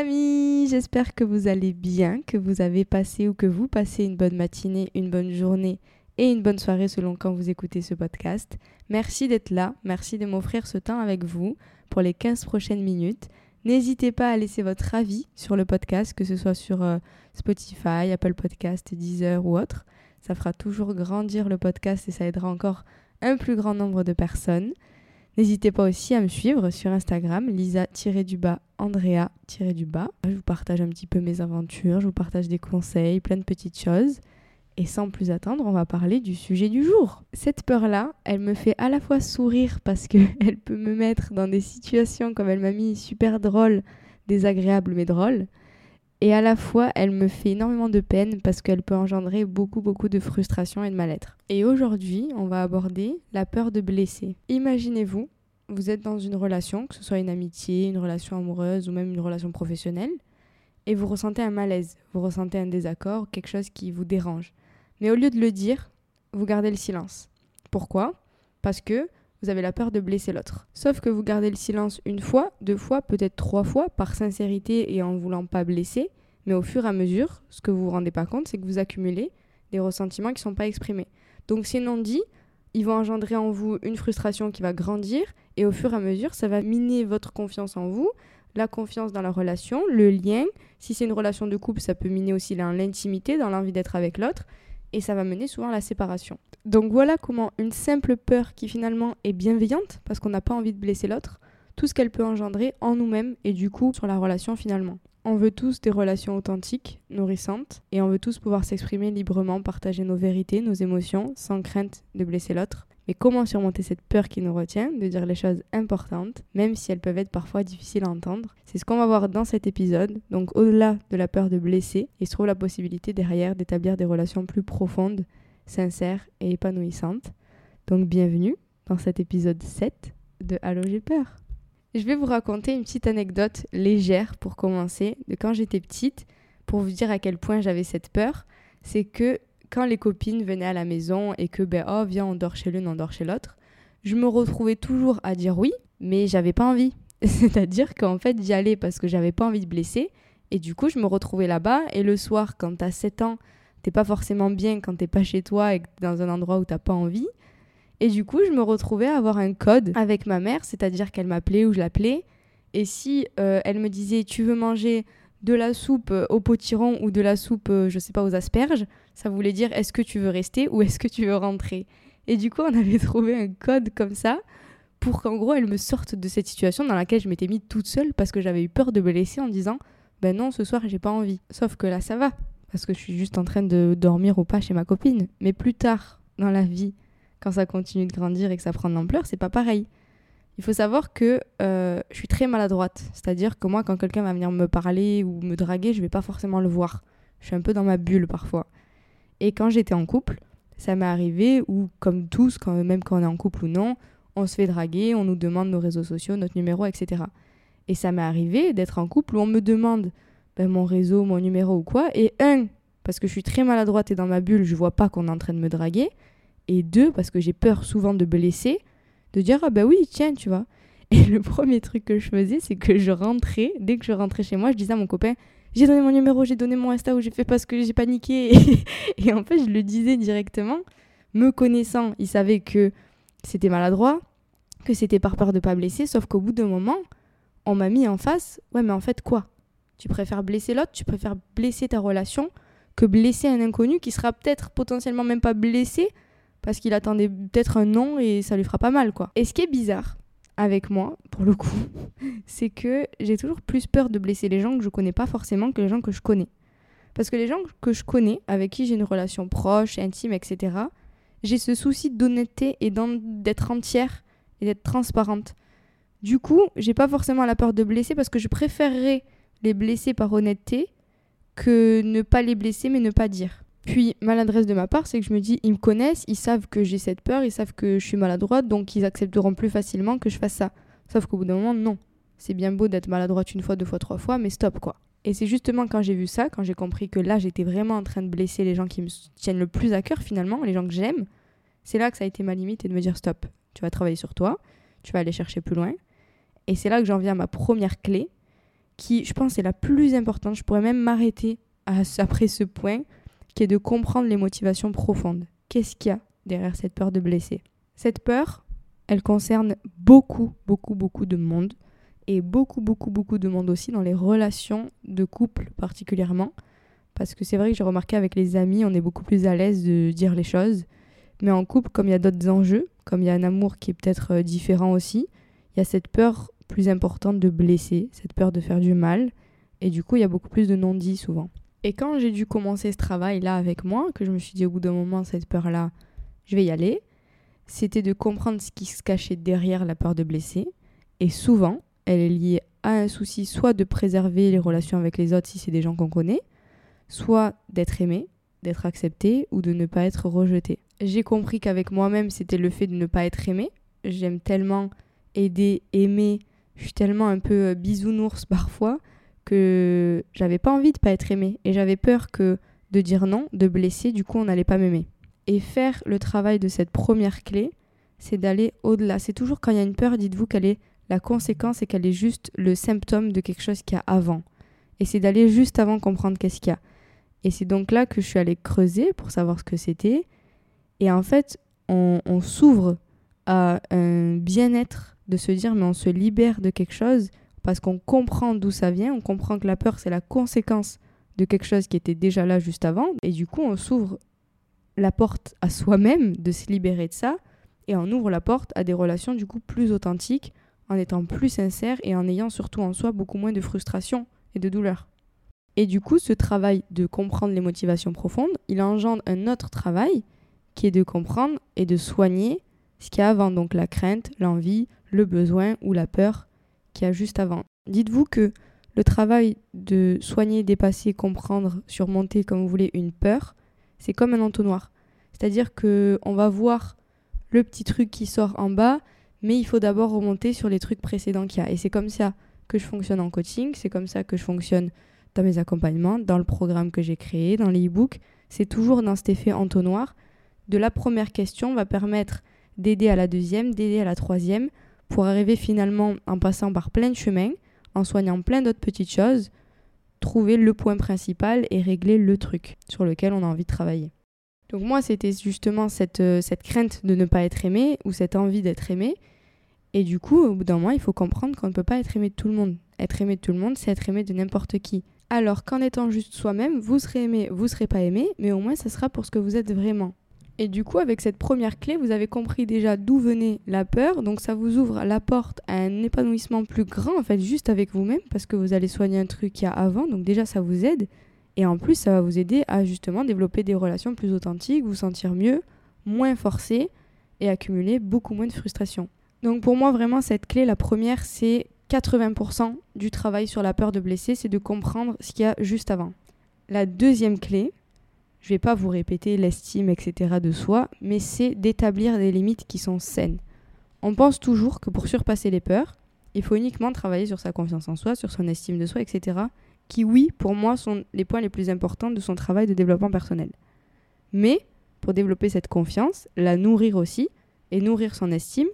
Amis, j'espère que vous allez bien, que vous avez passé ou que vous passez une bonne matinée, une bonne journée et une bonne soirée selon quand vous écoutez ce podcast. Merci d'être là, merci de m'offrir ce temps avec vous pour les 15 prochaines minutes. N'hésitez pas à laisser votre avis sur le podcast, que ce soit sur euh, Spotify, Apple Podcast, Deezer ou autre. Ça fera toujours grandir le podcast et ça aidera encore un plus grand nombre de personnes. N'hésitez pas aussi à me suivre sur Instagram, lisa-du-bas, andrea-du-bas. Je vous partage un petit peu mes aventures, je vous partage des conseils, plein de petites choses. Et sans plus attendre, on va parler du sujet du jour. Cette peur-là, elle me fait à la fois sourire parce qu'elle peut me mettre dans des situations, comme elle m'a mis, super drôles, désagréables mais drôles. Et à la fois, elle me fait énormément de peine parce qu'elle peut engendrer beaucoup, beaucoup de frustration et de mal-être. Et aujourd'hui, on va aborder la peur de blesser. Imaginez-vous, vous êtes dans une relation, que ce soit une amitié, une relation amoureuse ou même une relation professionnelle, et vous ressentez un malaise, vous ressentez un désaccord, quelque chose qui vous dérange. Mais au lieu de le dire, vous gardez le silence. Pourquoi? Parce que vous avez la peur de blesser l'autre. Sauf que vous gardez le silence une fois, deux fois, peut-être trois fois, par sincérité et en voulant pas blesser, mais au fur et à mesure, ce que vous vous rendez pas compte, c'est que vous accumulez des ressentiments qui ne sont pas exprimés. Donc ces non-dits, ils vont engendrer en vous une frustration qui va grandir, et au fur et à mesure, ça va miner votre confiance en vous, la confiance dans la relation, le lien. Si c'est une relation de couple, ça peut miner aussi l'intimité, dans l'envie d'être avec l'autre et ça va mener souvent à la séparation. Donc voilà comment une simple peur qui finalement est bienveillante, parce qu'on n'a pas envie de blesser l'autre, tout ce qu'elle peut engendrer en nous-mêmes et du coup sur la relation finalement. On veut tous des relations authentiques, nourrissantes, et on veut tous pouvoir s'exprimer librement, partager nos vérités, nos émotions, sans crainte de blesser l'autre. Mais comment surmonter cette peur qui nous retient de dire les choses importantes, même si elles peuvent être parfois difficiles à entendre? C'est ce qu'on va voir dans cet épisode. Donc au-delà de la peur de blesser, il se trouve la possibilité derrière d'établir des relations plus profondes, sincères et épanouissantes. Donc bienvenue dans cet épisode 7 de Allô j'ai peur. Je vais vous raconter une petite anecdote légère pour commencer de quand j'étais petite pour vous dire à quel point j'avais cette peur. C'est que quand les copines venaient à la maison et que, ben, oh, viens, on dort chez l'une, on dort chez l'autre, je me retrouvais toujours à dire oui, mais j'avais pas envie. C'est-à-dire qu'en fait, j'y allais parce que j'avais pas envie de blesser. Et du coup, je me retrouvais là-bas. Et le soir, quand t'as 7 ans, t'es pas forcément bien quand t'es pas chez toi et que t'es dans un endroit où t'as pas envie. Et du coup, je me retrouvais à avoir un code avec ma mère, c'est-à-dire qu'elle m'appelait ou je l'appelais. Et si euh, elle me disait, tu veux manger de la soupe au potiron ou de la soupe, euh, je sais pas, aux asperges, ça voulait dire est-ce que tu veux rester ou est-ce que tu veux rentrer? Et du coup, on avait trouvé un code comme ça pour qu'en gros, elle me sorte de cette situation dans laquelle je m'étais mise toute seule parce que j'avais eu peur de me laisser en disant ben non, ce soir, j'ai pas envie. Sauf que là, ça va parce que je suis juste en train de dormir ou pas chez ma copine. Mais plus tard dans la vie, quand ça continue de grandir et que ça prend de l'ampleur, c'est pas pareil. Il faut savoir que euh, je suis très maladroite. C'est-à-dire que moi, quand quelqu'un va venir me parler ou me draguer, je vais pas forcément le voir. Je suis un peu dans ma bulle parfois. Et quand j'étais en couple, ça m'est arrivé où, comme tous, même quand on est en couple ou non, on se fait draguer, on nous demande nos réseaux sociaux, notre numéro, etc. Et ça m'est arrivé d'être en couple où on me demande ben, mon réseau, mon numéro ou quoi. Et un, parce que je suis très maladroite et dans ma bulle, je vois pas qu'on est en train de me draguer. Et deux, parce que j'ai peur souvent de blesser de dire ah bah oui tiens tu vois. Et le premier truc que je faisais c'est que je rentrais dès que je rentrais chez moi je disais à mon copain j'ai donné mon numéro j'ai donné mon insta ou j'ai fait parce que j'ai paniqué. Et en fait je le disais directement me connaissant. Il savait que c'était maladroit que c'était par peur de pas blesser sauf qu'au bout d'un moment on m'a mis en face ouais mais en fait quoi? Tu préfères blesser l'autre tu préfères blesser ta relation que blesser un inconnu qui sera peut-être potentiellement même pas blessé parce qu'il attendait peut-être un non et ça lui fera pas mal quoi. Et ce qui est bizarre avec moi, pour le coup, c'est que j'ai toujours plus peur de blesser les gens que je connais pas forcément que les gens que je connais. Parce que les gens que je connais, avec qui j'ai une relation proche, intime, etc., j'ai ce souci d'honnêteté et d'être entière et d'être transparente. Du coup, j'ai pas forcément la peur de blesser parce que je préférerais les blesser par honnêteté que ne pas les blesser mais ne pas dire. Puis maladresse de ma part, c'est que je me dis, ils me connaissent, ils savent que j'ai cette peur, ils savent que je suis maladroite, donc ils accepteront plus facilement que je fasse ça. Sauf qu'au bout d'un moment, non. C'est bien beau d'être maladroite une fois, deux fois, trois fois, mais stop quoi. Et c'est justement quand j'ai vu ça, quand j'ai compris que là j'étais vraiment en train de blesser les gens qui me tiennent le plus à cœur finalement, les gens que j'aime, c'est là que ça a été ma limite et de me dire stop, tu vas travailler sur toi, tu vas aller chercher plus loin. Et c'est là que j'en viens à ma première clé, qui je pense est la plus importante. Je pourrais même m'arrêter après ce point, qui de comprendre les motivations profondes. Qu'est-ce qu'il y a derrière cette peur de blesser? Cette peur, elle concerne beaucoup, beaucoup, beaucoup de monde et beaucoup, beaucoup, beaucoup de monde aussi dans les relations de couple particulièrement. Parce que c'est vrai que j'ai remarqué avec les amis, on est beaucoup plus à l'aise de dire les choses. Mais en couple, comme il y a d'autres enjeux, comme il y a un amour qui est peut-être euh, différent aussi, il y a cette peur plus importante de blesser, cette peur de faire du mal. Et du coup, il y a beaucoup plus de non-dits souvent. Et quand j'ai dû commencer ce travail-là avec moi, que je me suis dit au bout d'un moment, cette peur-là, je vais y aller, c'était de comprendre ce qui se cachait derrière la peur de blesser. Et souvent, elle est liée à un souci soit de préserver les relations avec les autres si c'est des gens qu'on connaît, soit d'être aimé, d'être accepté ou de ne pas être rejeté. J'ai compris qu'avec moi-même, c'était le fait de ne pas être aimé. J'aime tellement aider, aimer, je suis tellement un peu euh, bisounours parfois que j'avais pas envie de pas être aimé et j'avais peur que de dire non, de blesser, du coup on n'allait pas m'aimer. Et faire le travail de cette première clé, c'est d'aller au-delà. C'est toujours quand il y a une peur, dites-vous qu'elle est la conséquence et qu'elle est juste le symptôme de quelque chose qu'il y a avant. Et c'est d'aller juste avant comprendre qu'est-ce qu'il y a. Et c'est donc là que je suis allée creuser pour savoir ce que c'était. Et en fait, on, on s'ouvre à un bien-être de se dire mais on se libère de quelque chose parce qu'on comprend d'où ça vient, on comprend que la peur c'est la conséquence de quelque chose qui était déjà là juste avant et du coup on s'ouvre la porte à soi-même de se libérer de ça et on ouvre la porte à des relations du coup plus authentiques en étant plus sincère et en ayant surtout en soi beaucoup moins de frustration et de douleur. Et du coup, ce travail de comprendre les motivations profondes, il engendre un autre travail qui est de comprendre et de soigner ce qu'il y a avant, donc la crainte, l'envie, le besoin ou la peur juste avant. Dites-vous que le travail de soigner, dépasser, comprendre, surmonter, comme vous voulez, une peur, c'est comme un entonnoir. C'est-à-dire que on va voir le petit truc qui sort en bas, mais il faut d'abord remonter sur les trucs précédents qu'il y a. Et c'est comme ça que je fonctionne en coaching, c'est comme ça que je fonctionne dans mes accompagnements, dans le programme que j'ai créé, dans les e-books. C'est toujours dans cet effet entonnoir. De la première question va permettre d'aider à la deuxième, d'aider à la troisième, pour arriver finalement en passant par plein de chemins, en soignant plein d'autres petites choses, trouver le point principal et régler le truc sur lequel on a envie de travailler. Donc moi, c'était justement cette, euh, cette crainte de ne pas être aimé ou cette envie d'être aimé. Et du coup, au bout d'un moment, il faut comprendre qu'on ne peut pas être aimé de tout le monde. Être aimé de tout le monde, c'est être aimé de n'importe qui. Alors qu'en étant juste soi-même, vous serez aimé, vous serez pas aimé, mais au moins ça sera pour ce que vous êtes vraiment. Et du coup, avec cette première clé, vous avez compris déjà d'où venait la peur. Donc ça vous ouvre la porte à un épanouissement plus grand, en fait, juste avec vous-même, parce que vous allez soigner un truc qu'il y a avant. Donc déjà, ça vous aide. Et en plus, ça va vous aider à justement développer des relations plus authentiques, vous sentir mieux, moins forcé et accumuler beaucoup moins de frustration. Donc pour moi, vraiment, cette clé, la première, c'est 80% du travail sur la peur de blesser, c'est de comprendre ce qu'il y a juste avant. La deuxième clé, je vais pas vous répéter l'estime, etc. de soi, mais c'est d'établir des limites qui sont saines. On pense toujours que pour surpasser les peurs, il faut uniquement travailler sur sa confiance en soi, sur son estime de soi, etc. Qui, oui, pour moi, sont les points les plus importants de son travail de développement personnel. Mais pour développer cette confiance, la nourrir aussi, et nourrir son estime,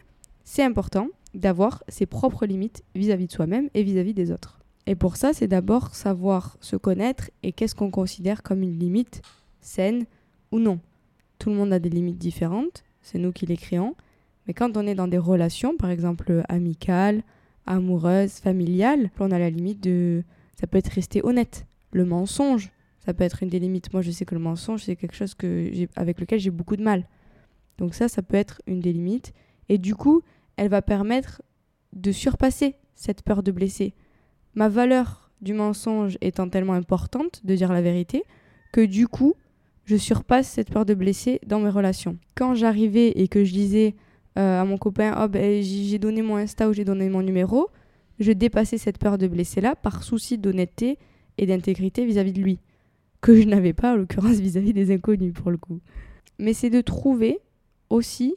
c'est important d'avoir ses propres limites vis-à-vis de soi-même et vis-à-vis des autres. Et pour ça, c'est d'abord savoir se connaître et qu'est-ce qu'on considère comme une limite saine ou non. Tout le monde a des limites différentes, c'est nous qui les créons. Mais quand on est dans des relations, par exemple amicales, amoureuses, familiales, on a la limite de... Ça peut être rester honnête. Le mensonge, Ça peut être une des limites. Moi, je sais que le mensonge, c'est quelque chose que avec lequel j'ai beaucoup de mal. Donc ça, ça peut être une des limites. Et du coup, elle va permettre de surpasser cette peur de blesser. Ma valeur du mensonge étant tellement importante de dire la vérité que du coup, je surpasse cette peur de blesser dans mes relations. Quand j'arrivais et que je disais euh, à mon copain oh, ben, j'ai donné mon Insta ou j'ai donné mon numéro, je dépassais cette peur de blesser là par souci d'honnêteté et d'intégrité vis-à-vis de lui, que je n'avais pas en l'occurrence vis-à-vis des inconnus pour le coup. Mais c'est de trouver aussi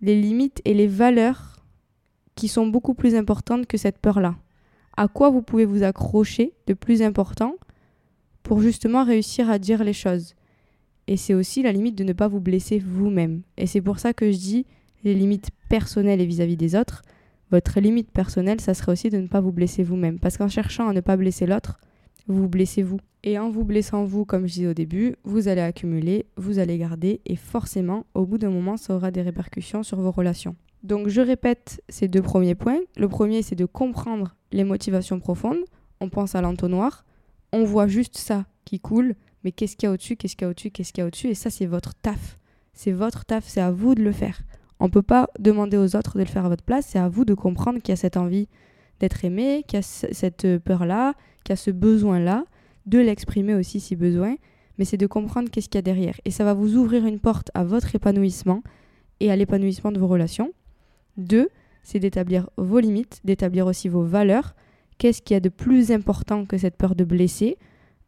les limites et les valeurs qui sont beaucoup plus importantes que cette peur-là. À quoi vous pouvez vous accrocher de plus important pour justement réussir à dire les choses? Et c'est aussi la limite de ne pas vous blesser vous-même. Et c'est pour ça que je dis les limites personnelles et vis-à-vis des autres. Votre limite personnelle, ça serait aussi de ne pas vous blesser vous-même. Parce qu'en cherchant à ne pas blesser l'autre, vous vous blessez vous. Et en vous blessant vous, comme je disais au début, vous allez accumuler, vous allez garder, et forcément, au bout d'un moment, ça aura des répercussions sur vos relations. Donc je répète ces deux premiers points. Le premier, c'est de comprendre les motivations profondes. On pense à l'entonnoir, on voit juste ça qui coule, mais qu'est-ce qu'il y a au-dessus, qu'est-ce qu'il y a au-dessus, qu'est-ce qu'il y a au-dessus, et ça, c'est votre taf. C'est votre taf, c'est à vous de le faire. On ne peut pas demander aux autres de le faire à votre place, c'est à vous de comprendre qu'il y a cette envie d'être aimé, qu'il y a cette peur-là, qu'il y a ce besoin-là, de l'exprimer aussi si besoin, mais c'est de comprendre qu'est-ce qu'il y a derrière. Et ça va vous ouvrir une porte à votre épanouissement et à l'épanouissement de vos relations. Deux, c'est d'établir vos limites, d'établir aussi vos valeurs. Qu'est-ce qu'il y a de plus important que cette peur de blesser?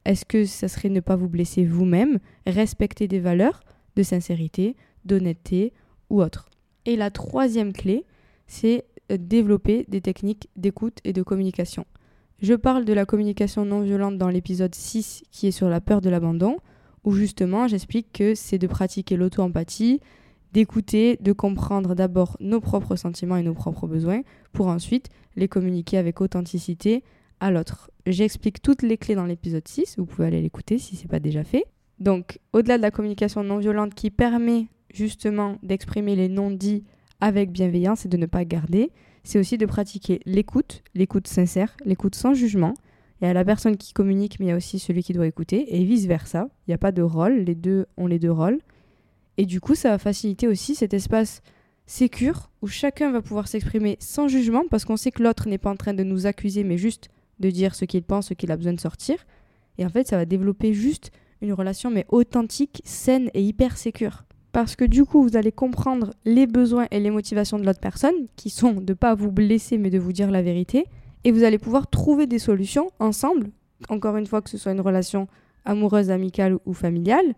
Est-ce que ça serait ne pas vous blesser vous-même Respecter des valeurs de sincérité, d'honnêteté ou autre? Et la troisième clé, c'est développer des techniques d'écoute et de communication. Je parle de la communication non violente dans l'épisode 6 qui est sur la peur de l'abandon, où justement j'explique que c'est de pratiquer l'auto-empathie, d'écouter, de comprendre d'abord nos propres sentiments et nos propres besoins, pour ensuite les communiquer avec authenticité à l'autre. J'explique toutes les clés dans l'épisode 6, vous pouvez aller l'écouter si ce n'est pas déjà fait. Donc, au-delà de la communication non violente qui permet justement d'exprimer les non-dits avec bienveillance et de ne pas garder, c'est aussi de pratiquer l'écoute, l'écoute sincère, l'écoute sans jugement. Il y a la personne qui communique, mais il y a aussi celui qui doit écouter, et vice-versa. Il n'y a pas de rôle, les deux ont les deux rôles. Et du coup, ça va faciliter aussi cet espace sécure où chacun va pouvoir s'exprimer sans jugement parce qu'on sait que l'autre n'est pas en train de nous accuser, mais juste de dire ce qu'il pense, ce qu'il a besoin de sortir. Et en fait, ça va développer juste une relation, mais authentique, saine et hyper sécure. Parce que du coup, vous allez comprendre les besoins et les motivations de l'autre personne, qui sont de ne pas vous blesser, mais de vous dire la vérité. Et vous allez pouvoir trouver des solutions ensemble, encore une fois que ce soit une relation amoureuse, amicale ou familiale,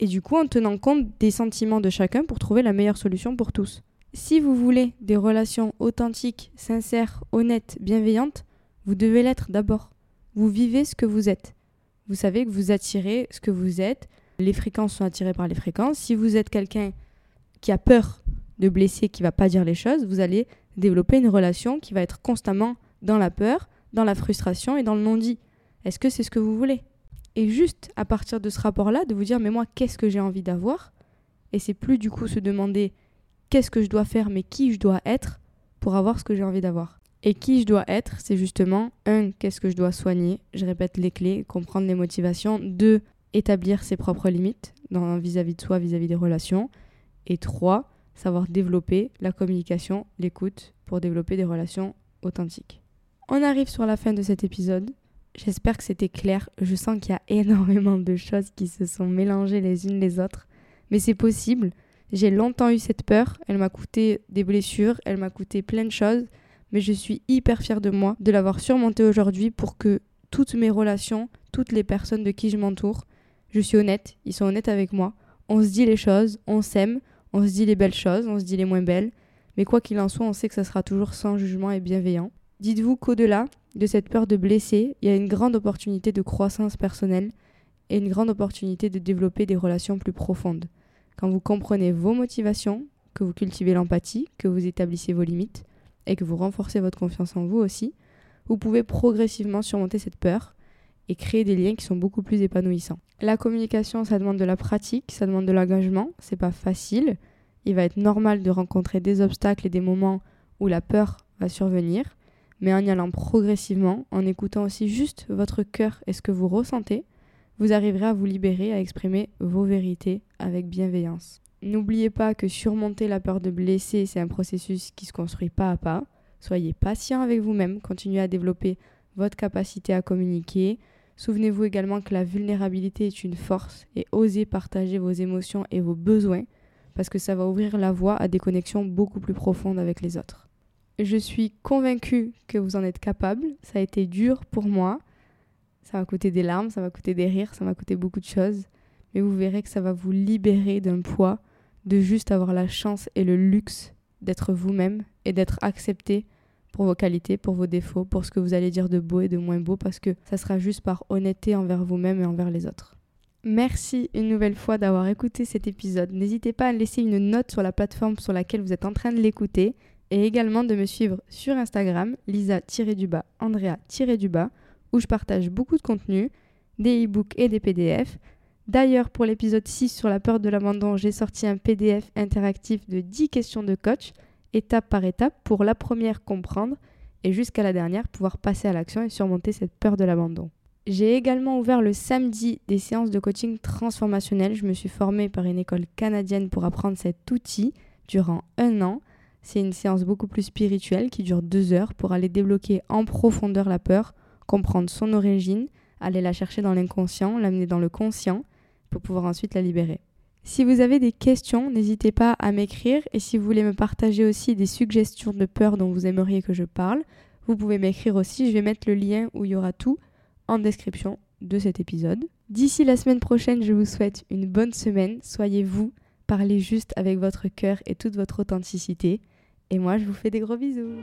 et du coup en tenant compte des sentiments de chacun pour trouver la meilleure solution pour tous. Si vous voulez des relations authentiques, sincères, honnêtes, bienveillantes, vous devez l'être d'abord. Vous vivez ce que vous êtes. Vous savez que vous attirez ce que vous êtes. Les fréquences sont attirées par les fréquences. Si vous êtes quelqu'un qui a peur de blesser, qui va pas dire les choses, vous allez développer une relation qui va être constamment dans la peur, dans la frustration et dans le non-dit. Est-ce que c'est ce que vous voulez? Et juste à partir de ce rapport-là, de vous dire, mais moi, qu'est-ce que j'ai envie d'avoir? Et c'est plus du coup se demander qu'est-ce que je dois faire, mais qui je dois être pour avoir ce que j'ai envie d'avoir. Et qui je dois être, c'est justement, un, qu'est-ce que je dois soigner? Je répète les clés, comprendre les motivations. Deux, établir ses propres limites vis-à-vis de soi, vis-à-vis des relations. Et trois, savoir développer la communication, l'écoute, pour développer des relations authentiques. On arrive sur la fin de cet épisode. J'espère que c'était clair. Je sens qu'il y a énormément de choses qui se sont mélangées les unes les autres. Mais c'est possible. J'ai longtemps eu cette peur. Elle m'a coûté des blessures. Elle m'a coûté plein de choses. Mais je suis hyper fière de moi de l'avoir surmonté aujourd'hui pour que toutes mes relations, toutes les personnes de qui je m'entoure, je suis honnête. Ils sont honnêtes avec moi. On se dit les choses. On s'aime. On se dit les belles choses. On se dit les moins belles. Mais quoi qu'il en soit, on sait que ça sera toujours sans jugement et bienveillant. Dites-vous qu'au-delà de cette peur de blesser, il y a une grande opportunité de croissance personnelle et une grande opportunité de développer des relations plus profondes. Quand vous comprenez vos motivations, que vous cultivez l'empathie, que vous établissez vos limites et que vous renforcez votre confiance en vous aussi, vous pouvez progressivement surmonter cette peur et créer des liens qui sont beaucoup plus épanouissants. La communication, ça demande de la pratique, ça demande de l'engagement, c'est pas facile. Il va être normal de rencontrer des obstacles et des moments où la peur va survenir mais en y allant progressivement, en écoutant aussi juste votre cœur et ce que vous ressentez, vous arriverez à vous libérer, à exprimer vos vérités avec bienveillance. N'oubliez pas que surmonter la peur de blesser, c'est un processus qui se construit pas à pas. Soyez patient avec vous-même, continuez à développer votre capacité à communiquer. Souvenez-vous également que la vulnérabilité est une force et osez partager vos émotions et vos besoins parce que ça va ouvrir la voie à des connexions beaucoup plus profondes avec les autres. Je suis convaincue que vous en êtes capable. Ça a été dur pour moi. Ça m'a coûté des larmes, ça m'a coûté des rires, ça m'a coûté beaucoup de choses. Mais vous verrez que ça va vous libérer d'un poids de juste avoir la chance et le luxe d'être vous-même et d'être accepté pour vos qualités, pour vos défauts, pour ce que vous allez dire de beau et de moins beau, parce que ça sera juste par honnêteté envers vous-même et envers les autres. Merci une nouvelle fois d'avoir écouté cet épisode. N'hésitez pas à laisser une note sur la plateforme sur laquelle vous êtes en train de l'écouter et également de me suivre sur Instagram, lisa-du-bas, andrea-du-bas, où je partage beaucoup de contenu, des e-books et des PDF. D'ailleurs, pour l'épisode 6 sur la peur de l'abandon, j'ai sorti un PDF interactif de 10 questions de coach étape par étape pour la première comprendre et jusqu'à la dernière pouvoir passer à l'action et surmonter cette peur de l'abandon. J'ai également ouvert le samedi des séances de coaching transformationnel. Je me suis formée par une école canadienne pour apprendre cet outil durant un an. C'est une séance beaucoup plus spirituelle qui dure deux heures pour aller débloquer en profondeur la peur, comprendre son origine, aller la chercher dans l'inconscient, l'amener dans le conscient pour pouvoir ensuite la libérer. Si vous avez des questions, n'hésitez pas à m'écrire et si vous voulez me partager aussi des suggestions de peur dont vous aimeriez que je parle, vous pouvez m'écrire aussi, je vais mettre le lien où il y aura tout en description de cet épisode. D'ici la semaine prochaine, je vous souhaite une bonne semaine, soyez vous, parlez juste avec votre cœur et toute votre authenticité. Et moi, je vous fais des gros bisous.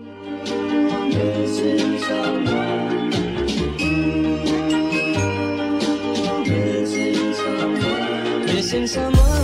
since I'm